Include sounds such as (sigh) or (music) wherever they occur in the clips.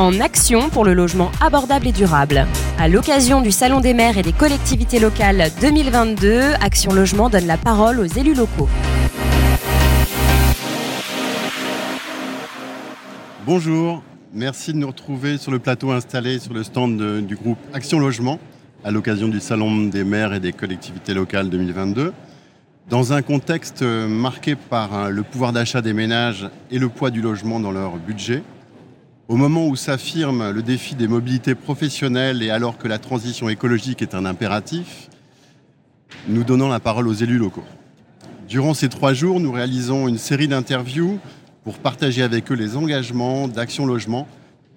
en action pour le logement abordable et durable. À l'occasion du Salon des maires et des collectivités locales 2022, Action Logement donne la parole aux élus locaux. Bonjour, merci de nous retrouver sur le plateau installé sur le stand du groupe Action Logement à l'occasion du Salon des maires et des collectivités locales 2022. Dans un contexte marqué par le pouvoir d'achat des ménages et le poids du logement dans leur budget, au moment où s'affirme le défi des mobilités professionnelles et alors que la transition écologique est un impératif, nous donnons la parole aux élus locaux. Durant ces trois jours, nous réalisons une série d'interviews pour partager avec eux les engagements d'Action Logement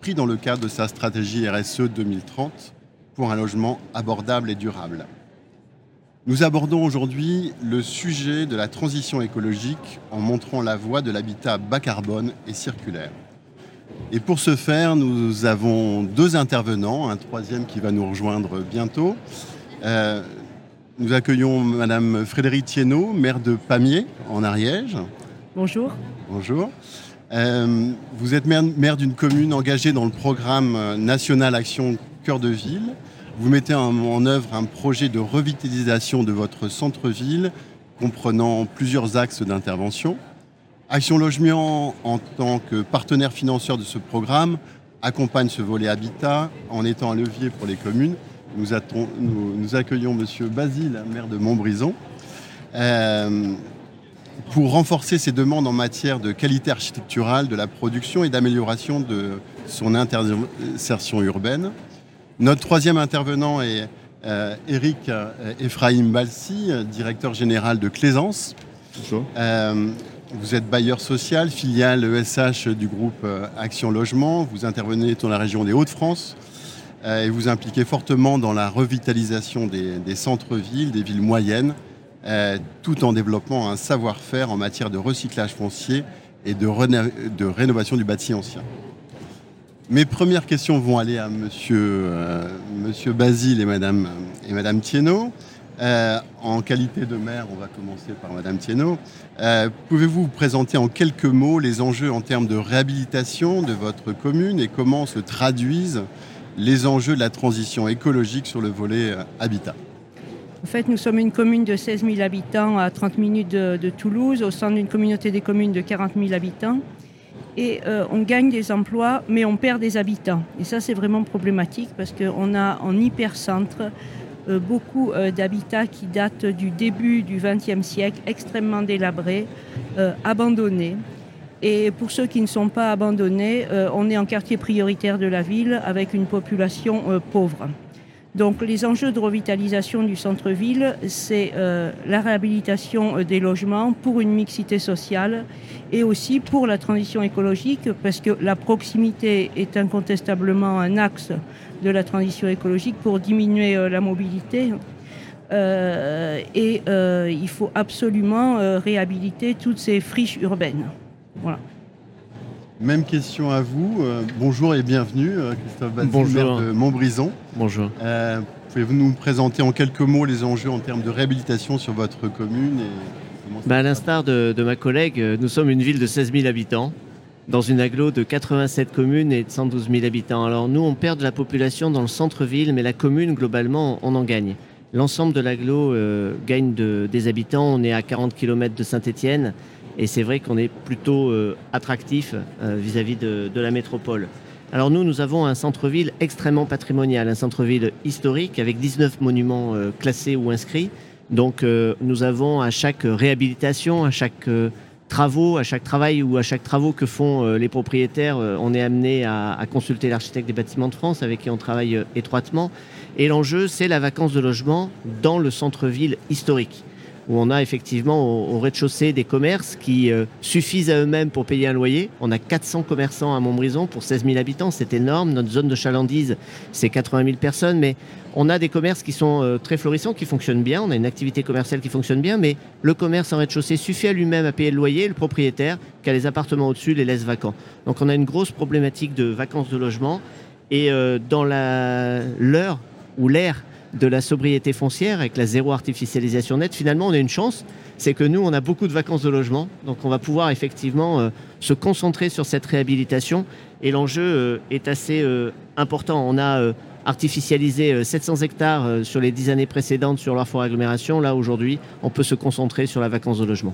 pris dans le cadre de sa stratégie RSE 2030 pour un logement abordable et durable. Nous abordons aujourd'hui le sujet de la transition écologique en montrant la voie de l'habitat bas carbone et circulaire. Et pour ce faire, nous avons deux intervenants, un troisième qui va nous rejoindre bientôt. Euh, nous accueillons Madame Frédérique Thienot, maire de Pamiers, en Ariège. Bonjour. Bonjour. Euh, vous êtes maire, maire d'une commune engagée dans le programme national Action Cœur de Ville. Vous mettez en, en œuvre un projet de revitalisation de votre centre-ville comprenant plusieurs axes d'intervention. Action Logement, en tant que partenaire financier de ce programme, accompagne ce volet habitat en étant un levier pour les communes. Nous, attend, nous, nous accueillons M. Basile, maire de Montbrison, euh, pour renforcer ses demandes en matière de qualité architecturale de la production et d'amélioration de son insertion urbaine. Notre troisième intervenant est euh, Eric Ephraim Balsi, directeur général de Claisance. Bonjour. Euh, vous êtes bailleur social, filiale ESH du groupe Action Logement. Vous intervenez dans la région des Hauts-de-France et vous impliquez fortement dans la revitalisation des, centres-villes, des villes moyennes, euh, tout en développant un savoir-faire en matière de recyclage foncier et de, rénovation du bâti ancien. Mes premières questions vont aller à Monsieur, euh, monsieur Basile et Madame, et Madame Thienot. Euh, en qualité de maire, on va commencer par Madame Thienot. Euh, Pouvez-vous vous présenter en quelques mots les enjeux en termes de réhabilitation de votre commune et comment se traduisent les enjeux de la transition écologique sur le volet euh, habitat? En fait, nous sommes une commune de 16 000 habitants à 30 minutes de, Toulouse, au sein d'une communauté des communes de 40 000 habitants. Et on gagne des emplois, mais on perd des habitants. Et ça, c'est vraiment problématique parce qu'on a en hypercentre beaucoup euh, d'habitats qui datent du début du XXe siècle, extrêmement délabrés, euh, abandonnés. Et pour ceux qui ne sont pas abandonnés, euh, on est en quartier prioritaire de la ville avec une population euh, pauvre. Donc les enjeux de revitalisation du centre-ville, c'est euh, la réhabilitation des logements pour une mixité sociale et aussi pour la transition écologique, parce que la proximité est incontestablement un axe de la transition écologique pour diminuer euh, la mobilité. Euh, et euh, il faut absolument euh, réhabiliter toutes ces friches urbaines. Voilà. Même question à vous. Euh, bonjour et bienvenue, euh, Christophe maire de Montbrison. Bonjour. Euh, Pouvez-vous nous présenter en quelques mots les enjeux en termes de réhabilitation sur votre commune et Bah, à l'instar de, de ma collègue, nous sommes une ville de 16 000 habitants, dans une aglo de 87 communes et de 112 000 habitants. Alors nous, on perd de la population dans le centre-ville, mais la commune, globalement, on en gagne. L'ensemble de l'aglo euh, gagne de- des habitants. On est à 40 km de Saint-Étienne, et c'est vrai qu'on est plutôt euh, attractif euh, vis-à-vis de, la métropole. Alors nous, nous avons un centre-ville extrêmement patrimonial, un centre-ville historique avec 19 monuments euh, classés ou inscrits. Donc nous avons à chaque réhabilitation, à chaque travaux, à chaque travail ou à chaque travaux que font les propriétaires, on est amené à, consulter l'architecte des bâtiments de France avec qui on travaille étroitement. Et l'enjeu, c'est la vacance de logement dans le centre-ville historique où on a effectivement au, au rez-de-chaussée des commerces qui euh, suffisent à eux-mêmes pour payer un loyer. On a 400 commerçants à Montbrison pour 16 000 habitants, c'est énorme. Notre zone de chalandise, c'est 80 000 personnes, mais on a des commerces qui sont euh, très florissants, qui fonctionnent bien. On a une activité commerciale qui fonctionne bien, mais le commerce en rez-de-chaussée suffit à lui-même à payer le loyer. Le propriétaire, qui a les appartements au-dessus, les laisse vacants. Donc on a une grosse problématique de vacances de logement. Et euh, dans l'heure ou l'ère de la sobriété foncière avec la zéro artificialisation nette, finalement, on a une chance, c'est que nous, on a beaucoup de vacances de logement, donc on va pouvoir effectivement euh, se concentrer sur cette réhabilitation. Et l'enjeu euh, est assez euh, important. On a artificialisé 700 hectares sur les 10 années précédentes sur leur forêt agglomération. Là, aujourd'hui, on peut se concentrer sur la vacance de logement.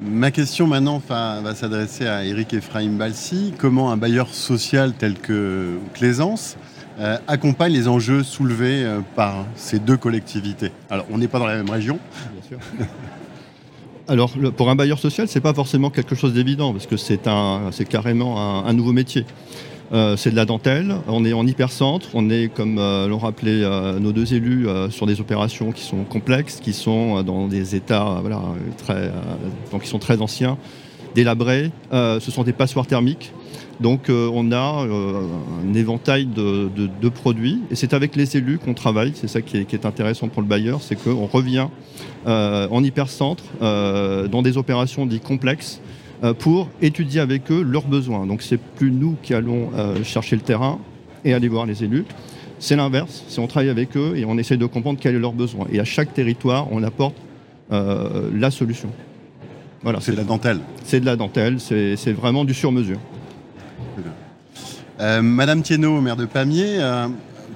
Ma question maintenant va s'adresser à Eric Ephraim Balsi. Comment un bailleur social tel que Claisance euh, accompagne les enjeux soulevés euh, par ces deux collectivités. Alors, on n'est pas dans la même région. Bien sûr. (laughs) Alors, pour un bailleur social, ce n'est pas forcément quelque chose d'évident, parce que c'est carrément un, nouveau métier. Euh, c'est de la dentelle, on est en hypercentre, on est, comme l'ont rappelé nos deux élus, sur des opérations qui sont complexes, qui sont dans des états très, donc qui sont très anciens, délabrés. ce sont des passoires thermiques. Donc euh, on a euh, un éventail de, produits et c'est avec les élus qu'on travaille. C'est ça qui est, intéressant pour le bailleur, c'est qu'on revient euh, en hypercentre dans des opérations dites complexes pour étudier avec eux leurs besoins. Donc c'est plus nous qui allons chercher le terrain et aller voir les élus. C'est l'inverse, c'est on travaille avec eux et on essaie de comprendre quels sont leurs besoins. Et à chaque territoire, on apporte la solution. Voilà, c'est de la dentelle. C'est de la dentelle, c'est vraiment du sur-mesure. Euh, Madame Thienot, maire de Pamiers, euh,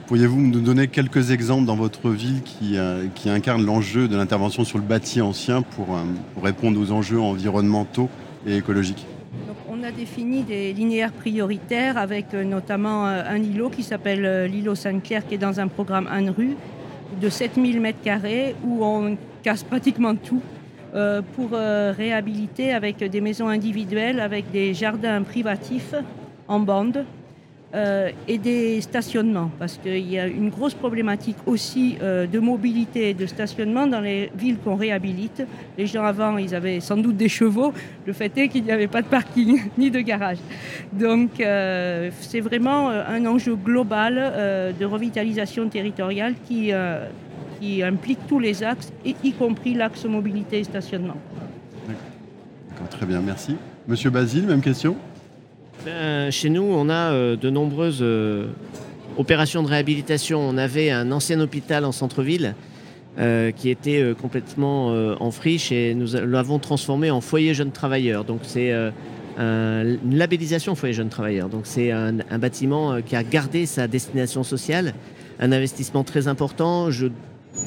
pourriez-vous nous donner quelques exemples dans votre ville qui, euh, incarnent l'enjeu de l'intervention sur le bâti ancien pour, répondre aux enjeux environnementaux et écologiques? On a défini des linéaires prioritaires avec notamment un îlot qui s'appelle l'îlot Sainte-Claire qui est dans un programme Anne rue de 7000 m2 où on casse pratiquement tout pour réhabiliter avec des maisons individuelles, avec des jardins privatifs en bande euh, et des stationnements, parce qu'il y a une grosse problématique aussi euh, de mobilité et de stationnement dans les villes qu'on réhabilite. Les gens avant, ils avaient sans doute des chevaux. Le fait est qu'il n'y avait pas de parking (laughs) ni de garage. Donc euh, c'est vraiment un enjeu global de revitalisation territoriale qui, qui implique tous les axes, y compris l'axe mobilité et stationnement. D'accord, très bien, merci. Monsieur Basile, même question? Ben, chez nous, on a euh, de nombreuses euh, opérations de réhabilitation. On avait un ancien hôpital en centre-ville euh, qui était complètement en friche et nous l'avons transformé en foyer jeunes travailleurs. Donc c'est une labellisation foyer jeunes travailleurs. Donc c'est un, un, bâtiment qui a gardé sa destination sociale, un investissement très important. Je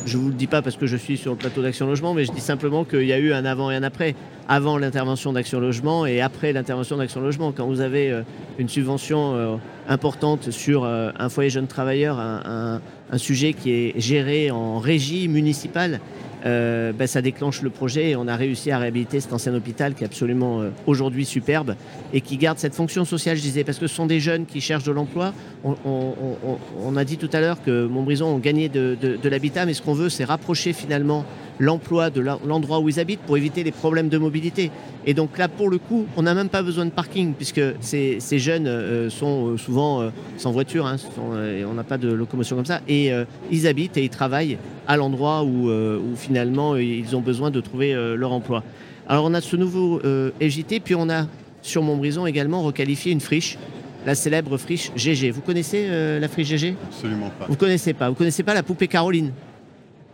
je ne vous le dis pas parce que je suis sur le plateau d'Action Logement, mais je dis simplement qu'il y a eu un avant et un après. Avant l'intervention d'Action Logement et après l'intervention d'Action Logement. Quand vous avez euh, une subvention euh, importante sur euh, un foyer jeune travailleur, un, sujet qui est géré en régie municipale, ben, ça déclenche le projet et on a réussi à réhabiliter cet ancien hôpital qui est absolument euh, aujourd'hui superbe et qui garde cette fonction sociale, je disais, parce que ce sont des jeunes qui cherchent de l'emploi. On, a dit tout à l'heure que Montbrison ont gagné de l'habitat, mais ce qu'on veut, c'est rapprocher finalement l'emploi de l'endroit où ils habitent pour éviter les problèmes de mobilité. Et donc là, pour le coup, on n'a même pas besoin de parking puisque ces, jeunes euh, sont euh, souvent euh, sans voiture, hein, on n'a pas de locomotion comme ça, et ils habitent et ils travaillent à l'endroit où, finalement ils ont besoin de trouver leur emploi. Alors on a ce nouveau EJT, puis on a sur Montbrison également requalifié une friche la célèbre friche GG. Vous connaissez la friche GG Absolument pas. Vous connaissez pas. Vous connaissez pas la poupée Caroline?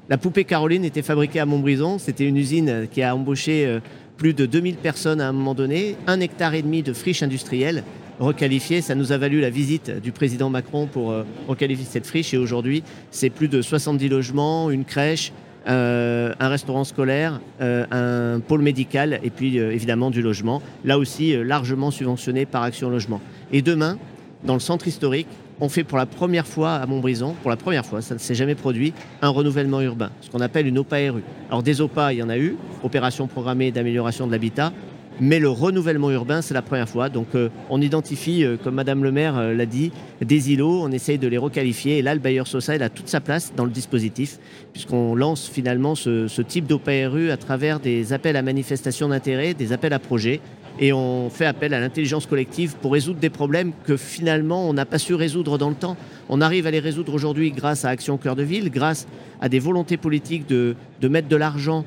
La poupée Caroline était fabriquée à Montbrison. C'était une usine qui a embauché euh, plus de 2000 personnes à un moment donné, un hectare et demi de friche industrielle requalifiée. Ça nous a valu la visite du président Macron pour euh, requalifier cette friche. Et aujourd'hui, c'est plus de 70 logements, une crèche, euh, un restaurant scolaire, un pôle médical et puis évidemment du logement. Là aussi, largement subventionné par Action Logement. Et demain, dans le centre historique, on fait pour la première fois à Montbrison, pour la première fois, ça ne s'est jamais produit, un renouvellement urbain, ce qu'on appelle une OPA-RU. Alors des OPA, il y en a eu, opération programmée d'amélioration de l'habitat, mais le renouvellement urbain, c'est la première fois. Donc euh, on identifie, euh, comme Madame le maire euh, l'a dit, des îlots, on essaye de les requalifier. Et là, le bailleur social a toute sa place dans le dispositif, puisqu'on lance finalement ce, type d'OPA-RU à travers des appels à manifestation d'intérêt, des appels à projets et on fait appel à l'intelligence collective pour résoudre des problèmes que finalement on n'a pas su résoudre dans le temps. On arrive à les résoudre aujourd'hui grâce à Action Cœur de Ville, grâce à des volontés politiques de, mettre de l'argent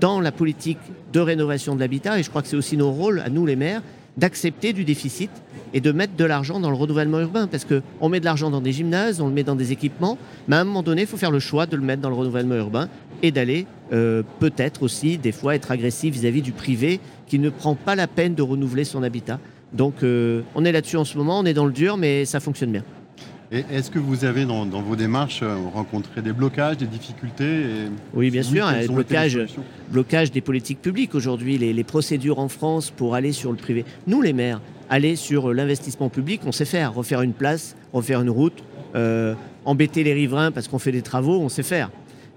dans la politique de rénovation de l'habitat. Et je crois que c'est aussi nos rôles, à nous les maires, d'accepter du déficit et de mettre de l'argent dans le renouvellement urbain. Parce qu'on met de l'argent dans des gymnases, on le met dans des équipements, mais à un moment donné, il faut faire le choix de le mettre dans le renouvellement urbain et d'aller euh, peut-être aussi des fois être agressif vis-à-vis du privé qui ne prend pas la peine de renouveler son habitat. Donc euh, on est là-dessus en ce moment, on est dans le dur, mais ça fonctionne bien. Et est-ce que vous avez dans, vos démarches euh, rencontré des blocages, des difficultés Oui, bien sûr, blocage, blocage des politiques publiques aujourd'hui, les, procédures en France pour aller sur le privé. Nous, les maires, aller sur l'investissement public, on sait faire, refaire une place, refaire une route, embêter les riverains parce qu'on fait des travaux, on sait faire.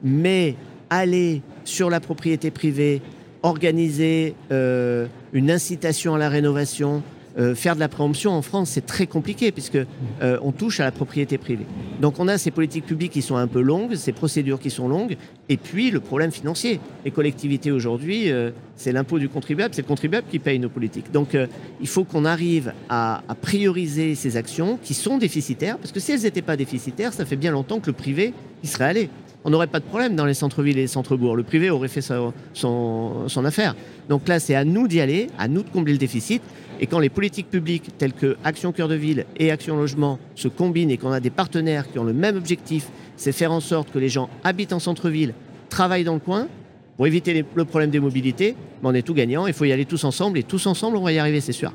Mais aller sur la propriété privée, organiser euh, une incitation à la rénovation, euh, faire de la préemption en France, c'est très compliqué puisque euh, on touche à la propriété privée. Donc on a ces politiques publiques qui sont un peu longues, ces procédures qui sont longues, et puis le problème financier. Les collectivités aujourd'hui, c'est l'impôt du contribuable, c'est le contribuable qui paye nos politiques. Donc il faut qu'on arrive à, à, prioriser ces actions qui sont déficitaires, parce que si elles n'étaient pas déficitaires, ça fait bien longtemps que le privé y serait allé on n'aurait pas de problème dans les centres-villes et les centres-bourgs. Le privé aurait fait son, affaire. Donc là, c'est à nous d'y aller, à nous de combler le déficit. Et quand les politiques publiques telles que Action Cœur de Ville et Action Logement se combinent et qu'on a des partenaires qui ont le même objectif, c'est faire en sorte que les gens habitent en centre-ville, travaillent dans le coin, pour éviter le problème des mobilités, mais on est tout gagnant, il faut y aller tous ensemble, et tous ensemble, on va y arriver, c'est sûr.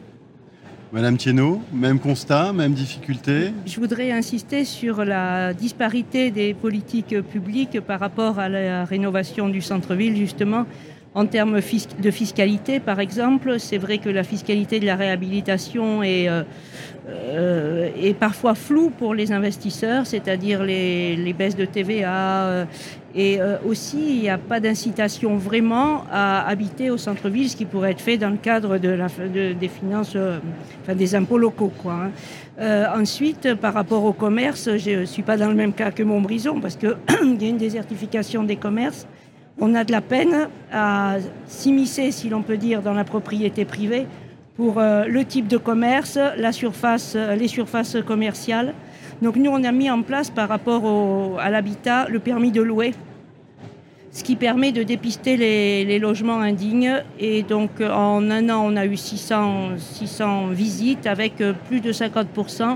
Madame Thienot, même constat, même difficulté Je voudrais insister sur la disparité des politiques publiques par rapport à la rénovation du centre-ville, justement. En termes de fiscalité, par exemple, c'est vrai que la fiscalité de la réhabilitation est, euh, euh, est parfois floue pour les investisseurs, c'est-à-dire les, baisses de TVA. Euh, et aussi, il n'y a pas d'incitation vraiment à habiter au centre-ville, ce qui pourrait être fait dans le cadre de la, des finances, enfin des impôts locaux. Quoi, hein. ensuite, par rapport au commerce, je ne suis pas dans le même cas que Montbrison, parce qu'il (clears throat) y a une désertification des commerces on a de la peine à s'immiscer, si l'on peut dire, dans la propriété privée pour euh, le type de commerce, la surface, euh, les surfaces commerciales. Donc nous, on a mis en place par rapport à l'habitat le permis de louer, ce qui permet de dépister les, logements indignes. Et donc en un an, on a eu 600, 600 visites avec plus de 50% euh,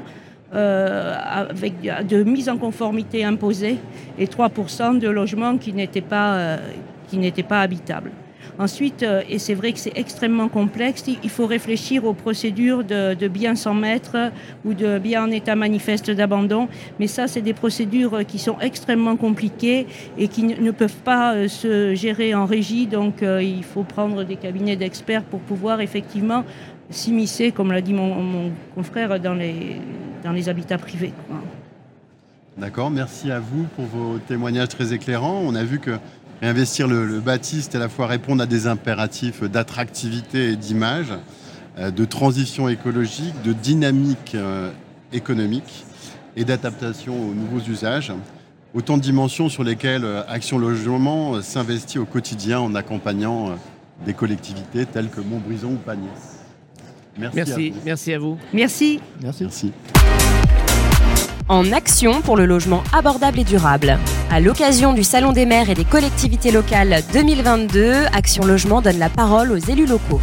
avec de mise en conformité imposée et 3% de logements qui n'étaient pas, euh, pas habitables. Ensuite, euh, et c'est vrai que c'est extrêmement complexe, il faut réfléchir aux procédures de, de biens sans maître ou de biens en état manifeste d'abandon. Mais ça, c'est des procédures qui sont extrêmement compliquées et qui ne peuvent pas se gérer en régie. Donc, il faut prendre des cabinets d'experts pour pouvoir effectivement s'immiscer, comme l'a dit mon, confrère, dans les, dans les habitats privés. D'accord, merci à vous pour vos témoignages très éclairants. On a vu que réinvestir le, le Baptiste à la fois répondre à des impératifs d'attractivité et d'image, euh, de transition écologique, de dynamique euh, économique et d'adaptation aux nouveaux usages. Autant de dimensions sur lesquelles euh, Action Logement s'investit au quotidien en accompagnant des collectivités telles que Montbrison ou Pagnès. Merci, merci à vous. Merci. Merci. Merci. En action pour le logement abordable et durable. À l'occasion du Salon des maires et des collectivités locales 2022, Action Logement donne la parole aux élus locaux.